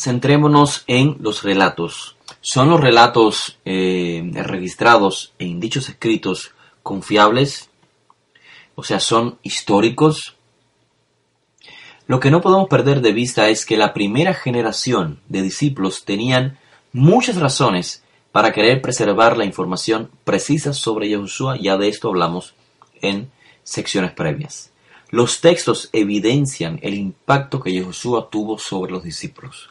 Centrémonos en los relatos. ¿Son los relatos eh, registrados en dichos escritos confiables? O sea, ¿son históricos? Lo que no podemos perder de vista es que la primera generación de discípulos tenían muchas razones para querer preservar la información precisa sobre Yahushua, ya de esto hablamos en secciones previas. Los textos evidencian el impacto que Yahushua tuvo sobre los discípulos.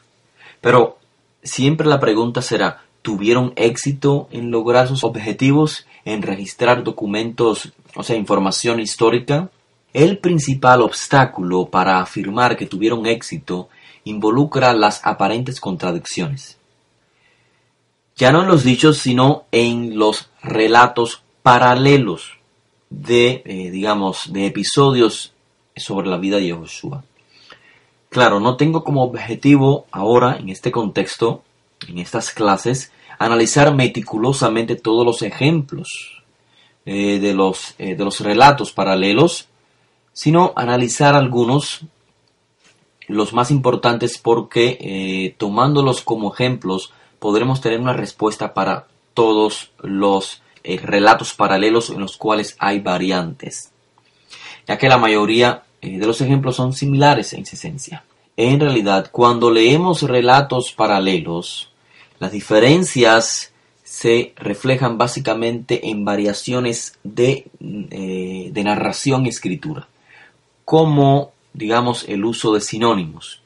Pero siempre la pregunta será, ¿tuvieron éxito en lograr sus objetivos, en registrar documentos, o sea, información histórica? El principal obstáculo para afirmar que tuvieron éxito involucra las aparentes contradicciones. Ya no en los dichos, sino en los relatos paralelos de, eh, digamos, de episodios sobre la vida de Joshua. Claro, no tengo como objetivo ahora, en este contexto, en estas clases, analizar meticulosamente todos los ejemplos eh, de, los, eh, de los relatos paralelos sino analizar algunos, los más importantes, porque eh, tomándolos como ejemplos podremos tener una respuesta para todos los relatos paralelos en los cuales hay variantes, ya que la mayoría de los ejemplos son similares en esencia. En realidad, cuando leemos relatos paralelos, las diferencias se reflejan básicamente en variaciones de, de narración y escritura como, digamos, el uso de sinónimos,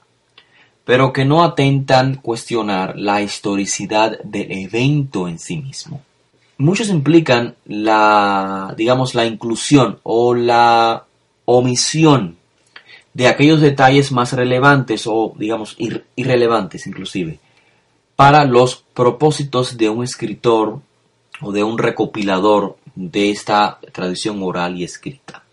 pero que no atentan cuestionar la historicidad del evento en sí mismo. Muchos implican la, digamos, la inclusión o la omisión de aquellos detalles más relevantes o, digamos, irrelevantes inclusive, para los propósitos de un escritor o de un recopilador de esta tradición oral y escrita.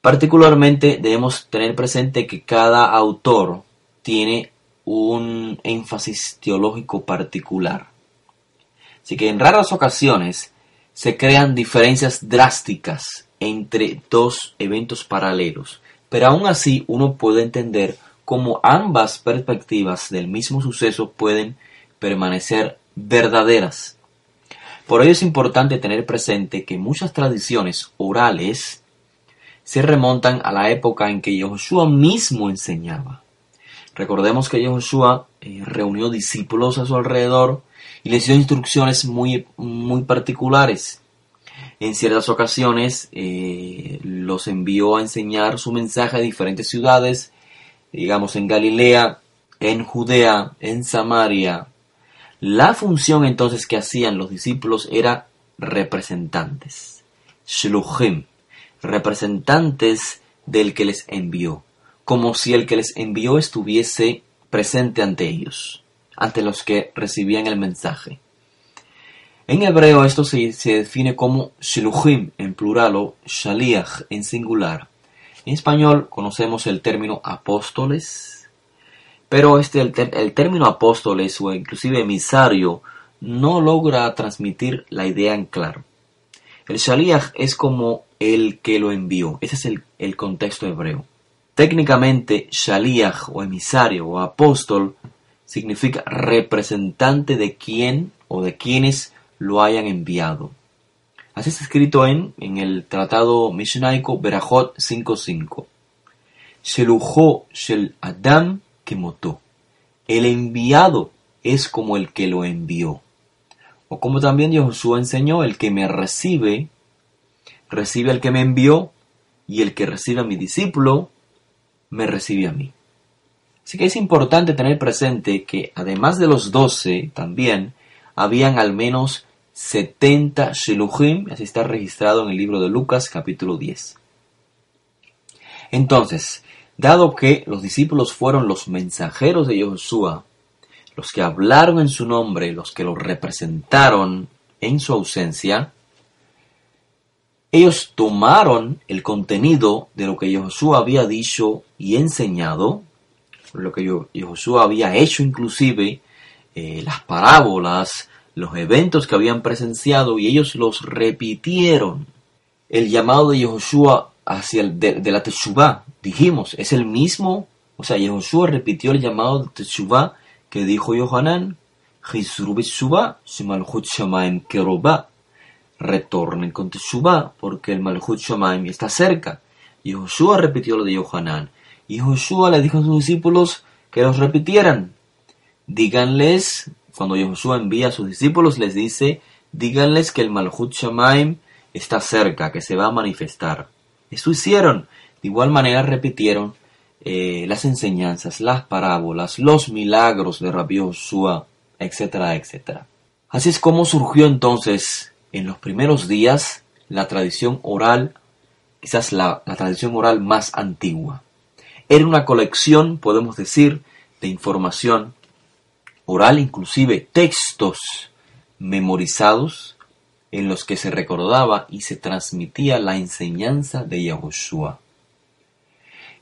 Particularmente debemos tener presente que cada autor tiene un énfasis teológico particular. Así que en raras ocasiones se crean diferencias drásticas entre dos eventos paralelos, pero aún así uno puede entender cómo ambas perspectivas del mismo suceso pueden permanecer verdaderas. Por ello es importante tener presente que muchas tradiciones orales se remontan a la época en que Yehoshua mismo enseñaba. Recordemos que Yehoshua eh, reunió discípulos a su alrededor y les dio instrucciones muy, muy particulares. En ciertas ocasiones eh, los envió a enseñar su mensaje a diferentes ciudades, digamos en Galilea, en Judea, en Samaria. La función entonces que hacían los discípulos era representantes, shluchim, representantes del que les envió, como si el que les envió estuviese presente ante ellos, ante los que recibían el mensaje. En hebreo esto se, define como shiluchim en plural o shaliach en singular. En español conocemos el término apóstoles, pero este, el, el término apóstoles o inclusive emisario no logra transmitir la idea en claro. El shaliach es como el que lo envió. Ese es el, contexto hebreo. Técnicamente, shaliach o emisario o apóstol significa representante de quien o de quienes lo hayan enviado. Así está escrito en, en el tratado mishnaico Berajot 5.5. Shelujo shel Adam motó. El enviado es como el que lo envió. O como también Josué enseñó, el que me recibe recibe al que me envió y el que recibe a mi discípulo me recibe a mí. Así que es importante tener presente que además de los doce también habían al menos 70 Sheluchim, así está registrado en el libro de Lucas capítulo 10. Entonces, dado que los discípulos fueron los mensajeros de Josué, los que hablaron en su nombre, los que lo representaron en su ausencia, ellos tomaron el contenido de lo que Josué había dicho y enseñado, lo que Josué había hecho inclusive, eh, las parábolas, los eventos que habían presenciado y ellos los repitieron. El llamado de Josué hacia el de, la Teshuvah, dijimos, es el mismo O sea, Yehoshua repitió el llamado de Teshuvah que dijo Yohanan, retornen con Teshuvah porque el Malchut Shamaim está cerca. Y Joshua repitió lo de Yohanan. Y Joshua le dijo a sus discípulos que los repitieran. Díganles, cuando Joshua envía a sus discípulos, les dice, díganles que el Malchut Shamaim está cerca, que se va a manifestar. Eso hicieron. De igual manera repitieron eh, las enseñanzas, las parábolas, los milagros de Rabbi Joshua, etcétera, etcétera. Así es como surgió entonces en los primeros días la tradición oral, quizás la, la tradición oral más antigua. Era una colección, podemos decir, de información oral, inclusive textos memorizados en los que se recordaba y se transmitía la enseñanza de Yahushua.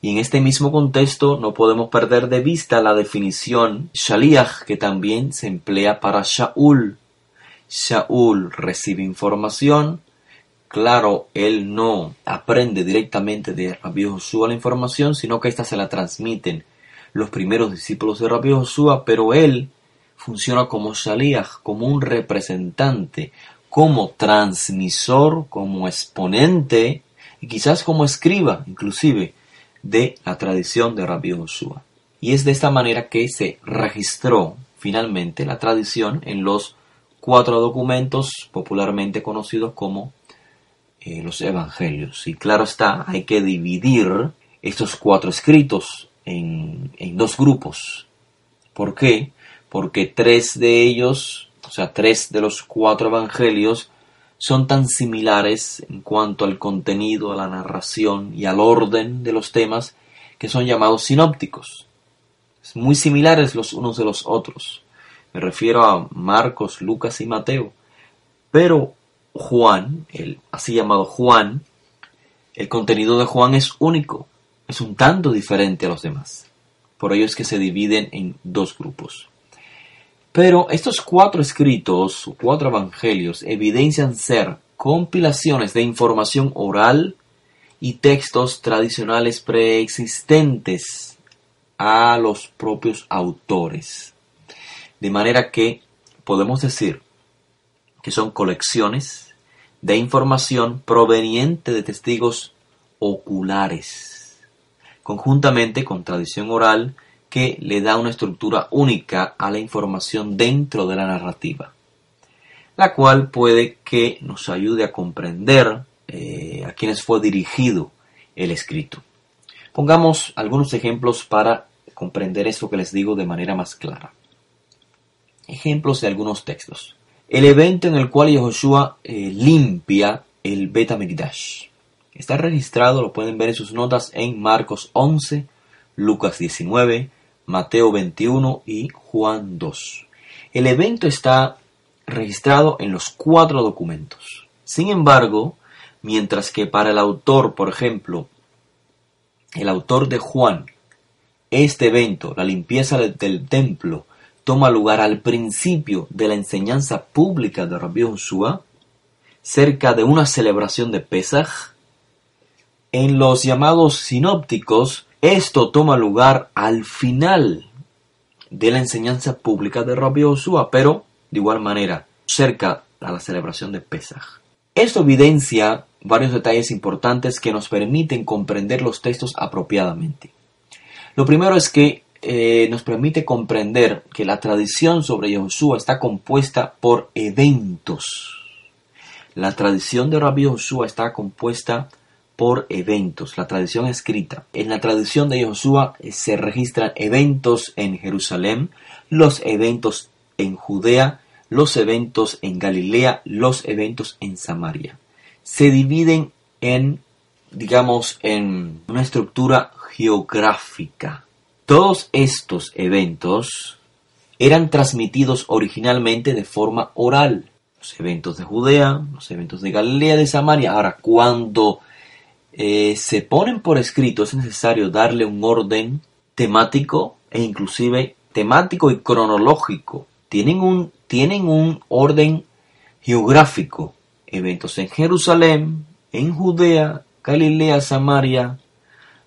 Y en este mismo contexto no podemos perder de vista la definición Shaliach que también se emplea para Shaul. Shaul recibe información, claro, él no aprende directamente de Rabbi Joshua la información, sino que ésta se la transmiten los primeros discípulos de Rabbi Joshua, pero él funciona como Shaliach, como un representante, como transmisor, como exponente y quizás como escriba, inclusive, de la tradición de Rabbi Joshua. Y es de esta manera que se registró finalmente la tradición en los cuatro documentos popularmente conocidos como eh, los evangelios. Y claro está, hay que dividir estos cuatro escritos en, en dos grupos. ¿Por qué? Porque tres de ellos, o sea, tres de los cuatro evangelios, son tan similares en cuanto al contenido, a la narración y al orden de los temas que son llamados sinópticos. Muy similares los unos de los otros. Me refiero a Marcos, Lucas y Mateo. Pero Juan, el así llamado Juan, el contenido de Juan es único, es un tanto diferente a los demás. Por ello es que se dividen en dos grupos. Pero estos cuatro escritos, cuatro evangelios, evidencian ser compilaciones de información oral y textos tradicionales preexistentes a los propios autores. De manera que podemos decir que son colecciones de información proveniente de testigos oculares, conjuntamente con tradición oral que le da una estructura única a la información dentro de la narrativa, la cual puede que nos ayude a comprender eh, a quienes fue dirigido el escrito. Pongamos algunos ejemplos para comprender esto que les digo de manera más clara. Ejemplos de algunos textos. El evento en el cual Yehoshua eh, limpia el Bet Está registrado, lo pueden ver en sus notas en Marcos 11, Lucas 19, Mateo 21 y Juan 2. El evento está registrado en los cuatro documentos. Sin embargo, mientras que para el autor, por ejemplo, el autor de Juan, este evento, la limpieza del templo, toma lugar al principio de la enseñanza pública de Rabbi Joshua, cerca de una celebración de Pesach, en los llamados sinópticos esto toma lugar al final de la enseñanza pública de Rabbi Joshua, pero de igual manera cerca a la celebración de Pesach. Esto evidencia varios detalles importantes que nos permiten comprender los textos apropiadamente. Lo primero es que eh, nos permite comprender que la tradición sobre Joshua está compuesta por eventos. La tradición de Rabbi Joshua está compuesta por eventos, la tradición escrita. En la tradición de Josué eh, se registran eventos en Jerusalén, los eventos en Judea, los eventos en Galilea, los eventos en Samaria. Se dividen en, digamos, en una estructura geográfica. Todos estos eventos eran transmitidos originalmente de forma oral. Los eventos de Judea, los eventos de Galilea, de Samaria. Ahora, cuando eh, se ponen por escrito, es necesario darle un orden temático e inclusive temático y cronológico. Tienen un, tienen un orden geográfico. Eventos en Jerusalén, en Judea, Galilea, Samaria.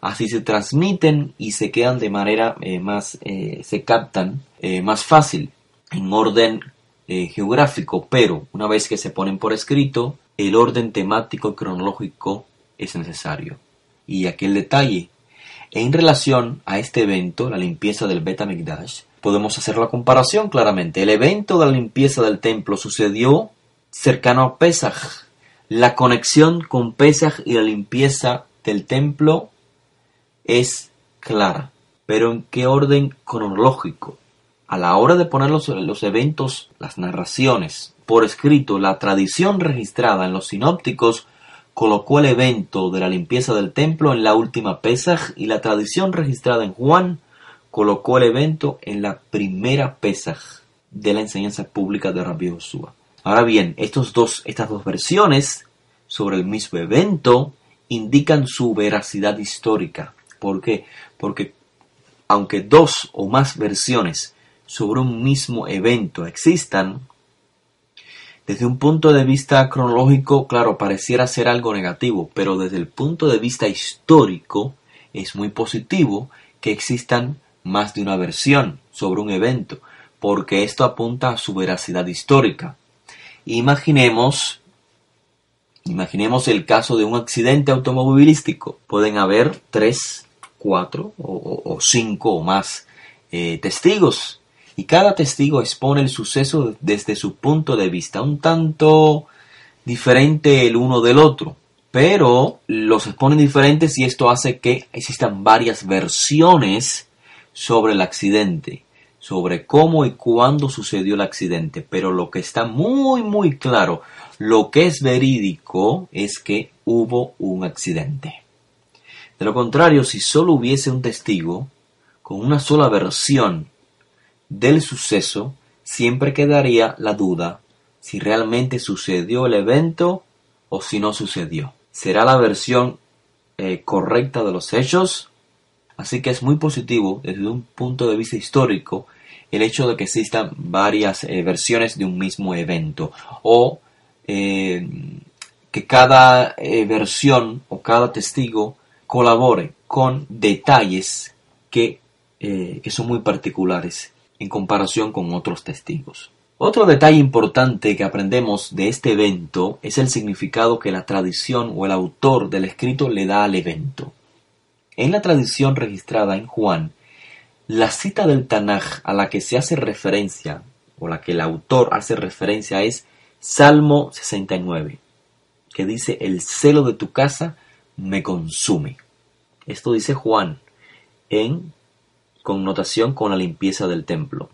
así se transmiten y se quedan de manera eh, más, eh, se captan más fácil en orden geográfico, pero una vez que se ponen por escrito, el orden temático y cronológico es necesario. Y aquel detalle, en relación a este evento, la limpieza del Betamigdash, podemos hacer la comparación claramente. El evento de la limpieza del templo sucedió cercano a Pesach. La conexión con Pesach y la limpieza del templo es clara, pero ¿en qué orden cronológico? A la hora de poner los, eventos, las narraciones por escrito, la tradición registrada en los sinópticos colocó el evento de la limpieza del templo en la última Pesaj y la tradición registrada en Juan colocó el evento en la primera Pesaj de la enseñanza pública de Rabbi Josué. Ahora bien, estos dos, estas dos versiones sobre el mismo evento indican su veracidad histórica. ¿Por qué? Porque aunque dos o más versiones sobre un mismo evento existan, desde un punto de vista cronológico, claro, pareciera ser algo negativo, pero desde el punto de vista histórico es muy positivo que existan más de una versión sobre un evento, porque esto apunta a su veracidad histórica. Imaginemos Imaginemos el caso de un accidente automovilístico. Pueden haber tres, cuatro o, cinco o más eh, testigos. Y cada testigo expone el suceso desde su punto de vista, un tanto diferente el uno del otro. Pero los exponen diferentes y esto hace que existan varias versiones sobre el accidente, sobre cómo y cuándo sucedió el accidente. Pero lo que está muy, muy claro lo que es verídico es que hubo un accidente. De lo contrario, si solo hubiese un testigo, con una sola versión del suceso, siempre quedaría la duda si realmente sucedió el evento o si no sucedió. ¿Será la versión eh, correcta de los hechos? Así que es muy positivo desde un punto de vista histórico el hecho de que existan varias eh, versiones de un mismo evento o eh, que cada versión o cada testigo colabore con detalles que, que son muy particulares en comparación con otros testigos. Otro detalle importante que aprendemos de este evento es el significado que la tradición o el autor del escrito le da al evento. En la tradición registrada en Juan, la cita del Tanaj a la que se hace referencia o la que el autor hace referencia es Salmo 69, que dice, el celo de tu casa me consume. Esto dice Juan en connotación con la limpieza del templo.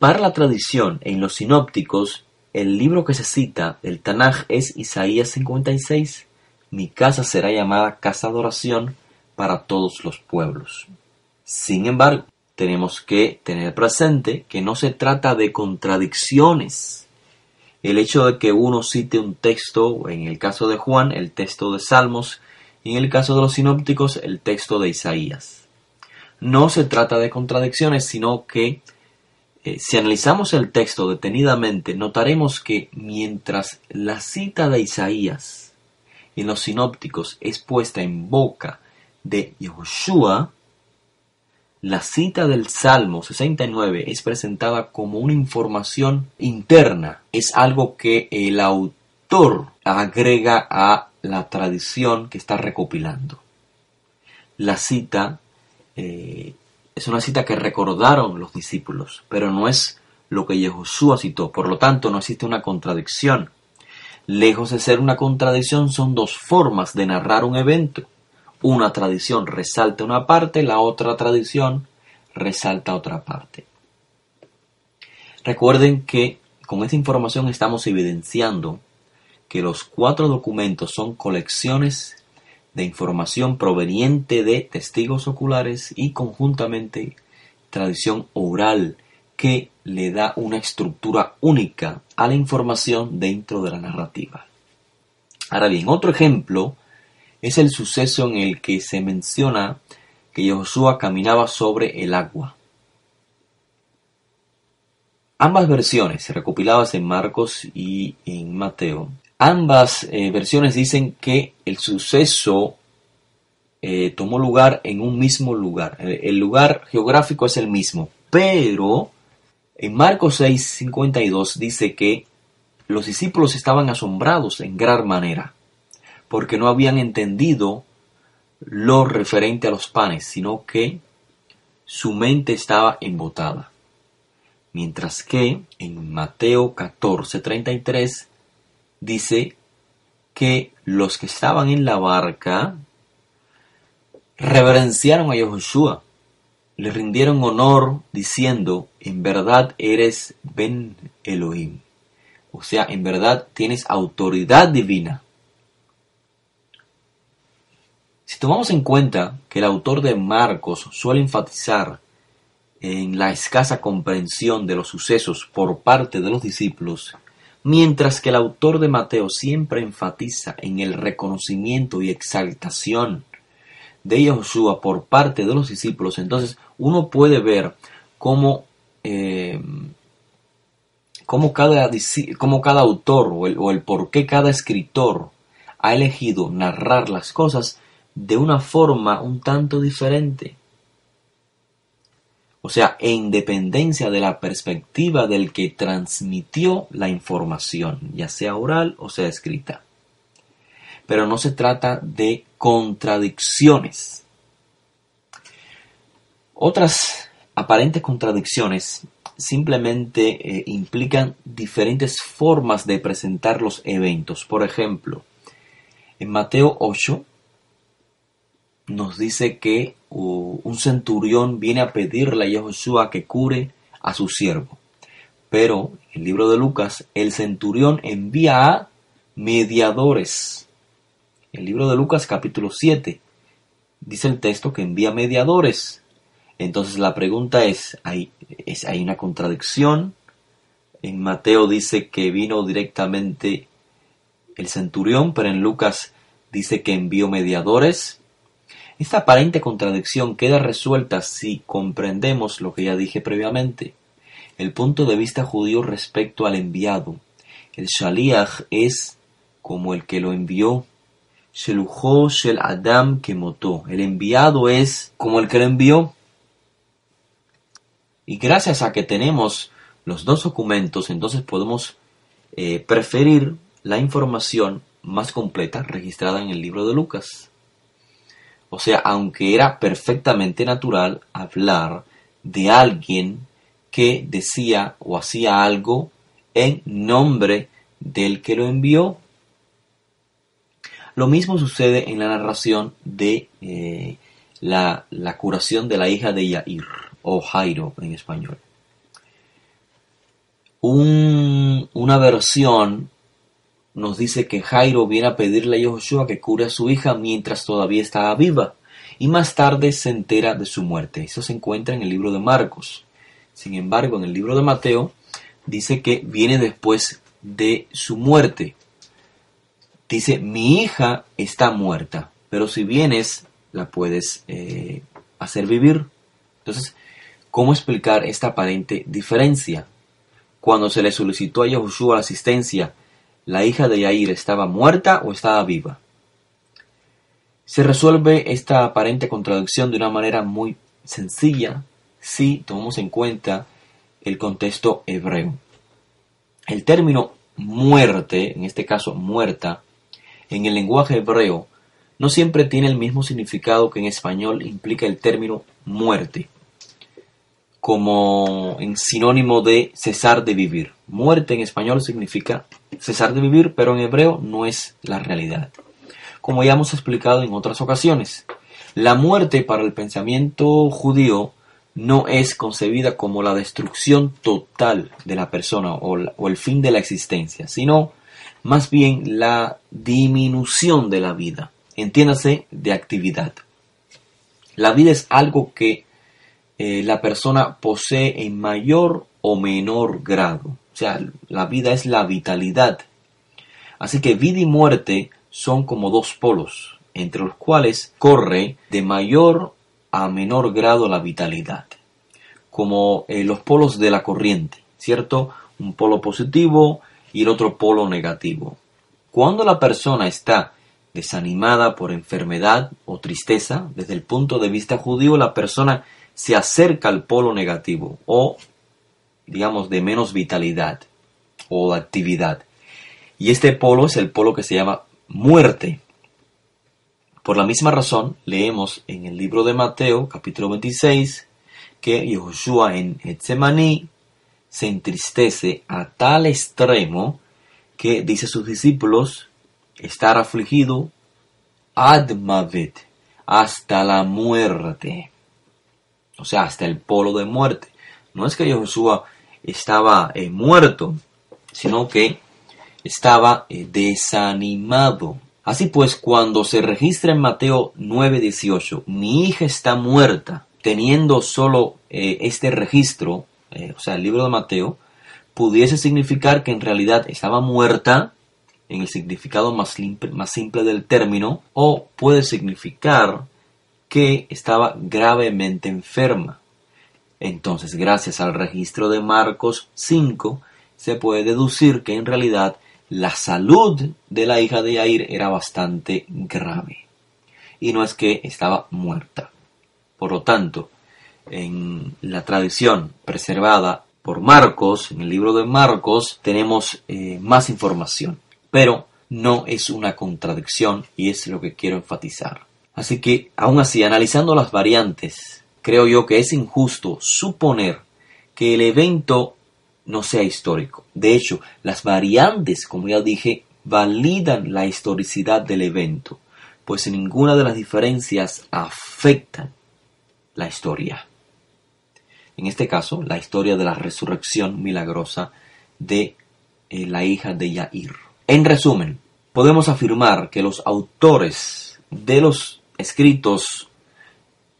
Para la tradición en los sinópticos, el libro que se cita, el Tanaj, es Isaías 56. Mi casa será llamada casa de oración para todos los pueblos. Sin embargo, tenemos que tener presente que no se trata de contradicciones el hecho de que uno cite un texto, en el caso de Juan, el texto de Salmos, y en el caso de los sinópticos, el texto de Isaías. No se trata de contradicciones, sino que eh, si analizamos el texto detenidamente, notaremos que mientras la cita de Isaías en los sinópticos es puesta en boca de Yehoshua, la cita del Salmo 69 es presentada como una información interna, es algo que el autor agrega a la tradición que está recopilando. La cita eh, es una cita que recordaron los discípulos, pero no es lo que Yehoshua citó, por lo tanto no existe una contradicción. Lejos de ser una contradicción, son dos formas de narrar un evento una tradición resalta una parte, la otra tradición resalta otra parte. Recuerden que con esta información estamos evidenciando que los cuatro documentos son colecciones de información proveniente de testigos oculares y conjuntamente tradición oral que le da una estructura única a la información dentro de la narrativa. Ahora bien, otro ejemplo es el suceso en el que se menciona que Josué caminaba sobre el agua. Ambas versiones, recopiladas en Marcos y en Mateo, ambas eh, versiones dicen que el suceso eh, tomó lugar en un mismo lugar. El, lugar geográfico es el mismo, pero en Marcos 6:52 dice que los discípulos estaban asombrados en gran manera, porque no habían entendido lo referente a los panes, sino que su mente estaba embotada. Mientras que en Mateo 14:33 dice que los que estaban en la barca reverenciaron a Yahushua, le rindieron honor diciendo, en verdad eres Ben Elohim. O sea, en verdad tienes autoridad divina. Si tomamos en cuenta que el autor de Marcos suele enfatizar en la escasa comprensión de los sucesos por parte de los discípulos, mientras que el autor de Mateo siempre enfatiza en el reconocimiento y exaltación de Yahushua por parte de los discípulos, entonces uno puede ver cómo, eh, cada, cada, autor o el, o el por qué cada escritor ha elegido narrar las cosas de una forma un tanto diferente. O sea, en dependencia de la perspectiva del que transmitió la información, ya sea oral o sea escrita. Pero no se trata de contradicciones. Otras aparentes contradicciones simplemente eh, implican diferentes formas de presentar los eventos. Por ejemplo, en Mateo 8 nos dice que un centurión viene a pedirle a Yahushua que cure a su siervo. Pero en el libro de Lucas, el centurión envía a mediadores. El libro de Lucas capítulo 7 dice el texto que envía mediadores. Entonces la pregunta es, ¿hay, es, ¿hay una contradicción? En Mateo dice que vino directamente el centurión, pero en Lucas dice que envió mediadores. Esta aparente contradicción queda resuelta si comprendemos lo que ya dije previamente, el punto de vista judío respecto al enviado. El shaliach es como el que lo envió. Shelujo shel Adam. El enviado es como el que lo envió. Y gracias a que tenemos los dos documentos, entonces podemos eh, preferir la información más completa registrada en el libro de Lucas. O sea, aunque era perfectamente natural hablar de alguien que decía o hacía algo en nombre del que lo envió. Lo mismo sucede en la narración de eh, la, curación de la hija de Yair, o Jairo en español. una versión nos dice que Jairo viene a pedirle a Yoshua que cure a su hija mientras todavía estaba viva, y más tarde se entera de su muerte. Eso se encuentra en el libro de Marcos. Sin embargo, en el libro de Mateo dice que viene después de su muerte. Dice, mi hija está muerta, pero si vienes, la puedes eh, hacer vivir. Entonces, ¿cómo explicar esta aparente diferencia? Cuando se le solicitó a Yahushua la asistencia la hija de Yair estaba muerta o estaba viva. Se resuelve esta aparente contradicción de una manera muy sencilla si tomamos en cuenta el contexto hebreo. El término muerte, en este caso muerta, en el lenguaje hebreo no siempre tiene el mismo significado que en español implica el término muerte como en sinónimo de cesar de vivir. Muerte en español significa cesar de vivir, pero en hebreo no es la realidad. Como ya hemos explicado en otras ocasiones, la muerte para el pensamiento judío no es concebida como la destrucción total de la persona o, o el fin de la existencia, sino más bien la disminución de la vida, entiéndase de actividad. La vida es algo que eh, la persona posee en mayor o menor grado. O sea, la vida es la vitalidad. Así que vida y muerte son como dos polos, entre los cuales corre de mayor a menor grado la vitalidad, como eh, los polos de la corriente, ¿cierto? Un polo positivo y el otro polo negativo. Cuando la persona está desanimada por enfermedad o tristeza, desde el punto de vista judío, la persona se acerca al polo negativo o, digamos, de menos vitalidad o actividad. Y este polo es el polo que se llama muerte. Por la misma razón, leemos en el libro de Mateo, capítulo 26, que Yehoshua en Getsemaní se entristece a tal extremo que dice a sus discípulos estar afligido ad mavet, hasta la muerte. O sea, hasta el polo de muerte. No es que Yehoshua estaba eh, muerto, sino que estaba eh, desanimado. Así pues, cuando se registra en Mateo 9:18, mi hija está muerta, teniendo solo eh, este registro, o sea, el libro de Mateo, pudiese significar que en realidad estaba muerta en el significado más, más simple del término, o puede significar que estaba gravemente enferma. Entonces, gracias al registro de Marcos 5, se puede deducir que en realidad la salud de la hija de Yair era bastante grave. Y no es que estaba muerta. Por lo tanto, en la tradición preservada por Marcos, en el libro de Marcos, tenemos eh, más información. Pero no es una contradicción y es lo que quiero enfatizar. Así que, aún así, analizando las variantes, creo yo que es injusto suponer que el evento no sea histórico. De hecho, las variantes, como ya dije, validan la historicidad del evento, pues ninguna de las diferencias afectan la historia en este caso, la historia de la resurrección milagrosa de eh, la hija de Yair. En resumen, podemos afirmar que los autores de los escritos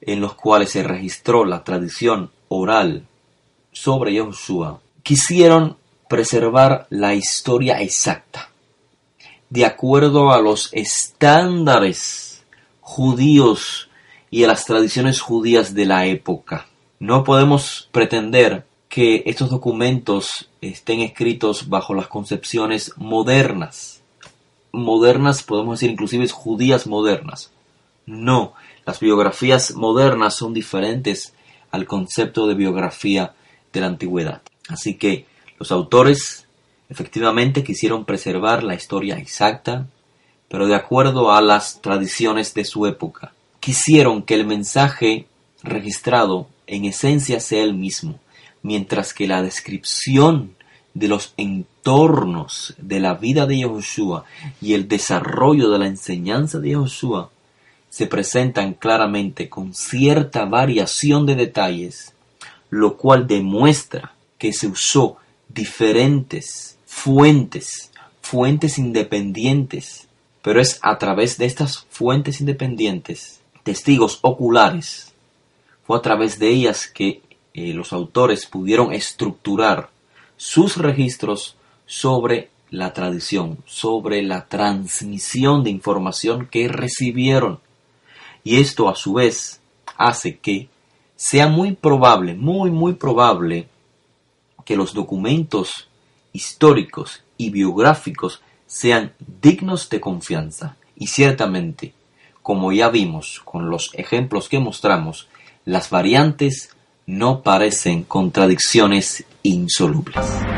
en los cuales se registró la tradición oral sobre Yahushua quisieron preservar la historia exacta, de acuerdo a los estándares judíos y a las tradiciones judías de la época. No podemos pretender que estos documentos estén escritos bajo las concepciones modernas. Modernas, podemos decir inclusive judías modernas. No, las biografías modernas son diferentes al concepto de biografía de la antigüedad. Así que los autores efectivamente quisieron preservar la historia exacta, pero de acuerdo a las tradiciones de su época. Quisieron que el mensaje registrado en esencia sea el mismo, mientras que la descripción de los entornos de la vida de Yahushua y el desarrollo de la enseñanza de Yahushua se presentan claramente con cierta variación de detalles, lo cual demuestra que se usó diferentes fuentes, fuentes independientes, pero es a través de estas fuentes independientes, testigos oculares, fue a través de ellas que eh, los autores pudieron estructurar sus registros sobre la tradición, sobre la transmisión de información que recibieron. Y esto a su vez hace que sea muy probable, muy, muy probable que los documentos históricos y biográficos sean dignos de confianza. Y ciertamente, como ya vimos con los ejemplos que mostramos, las variantes no parecen contradicciones insolubles.